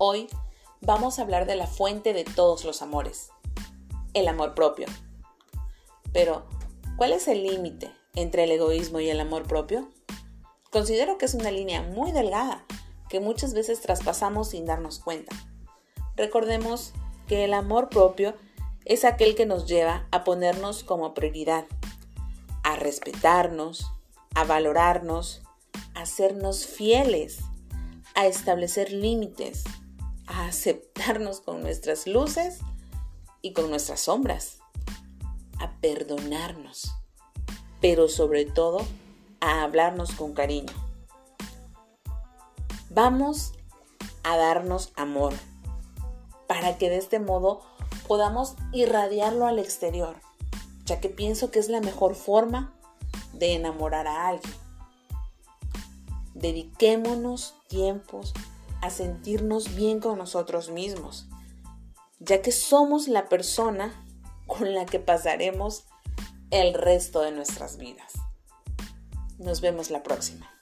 Hoy vamos a hablar de la fuente de todos los amores, el amor propio. Pero, ¿cuál es el límite entre el egoísmo y el amor propio? Considero que es una línea muy delgada que muchas veces traspasamos sin darnos cuenta. Recordemos que el amor propio es aquel que nos lleva a ponernos como prioridad, a respetarnos, a valorarnos, a sernos fieles, a establecer límites, a aceptarnos con nuestras luces y con nuestras sombras, a perdonarnos, pero sobre todo a hablarnos con cariño. Vamos a darnos amor para que de este modo podamos irradiarlo al exterior, ya que pienso que es la mejor forma de enamorar a alguien. Dediquémonos tiempos a sentirnos bien con nosotros mismos, ya que somos la persona con la que pasaremos el resto de nuestras vidas. Nos vemos la próxima.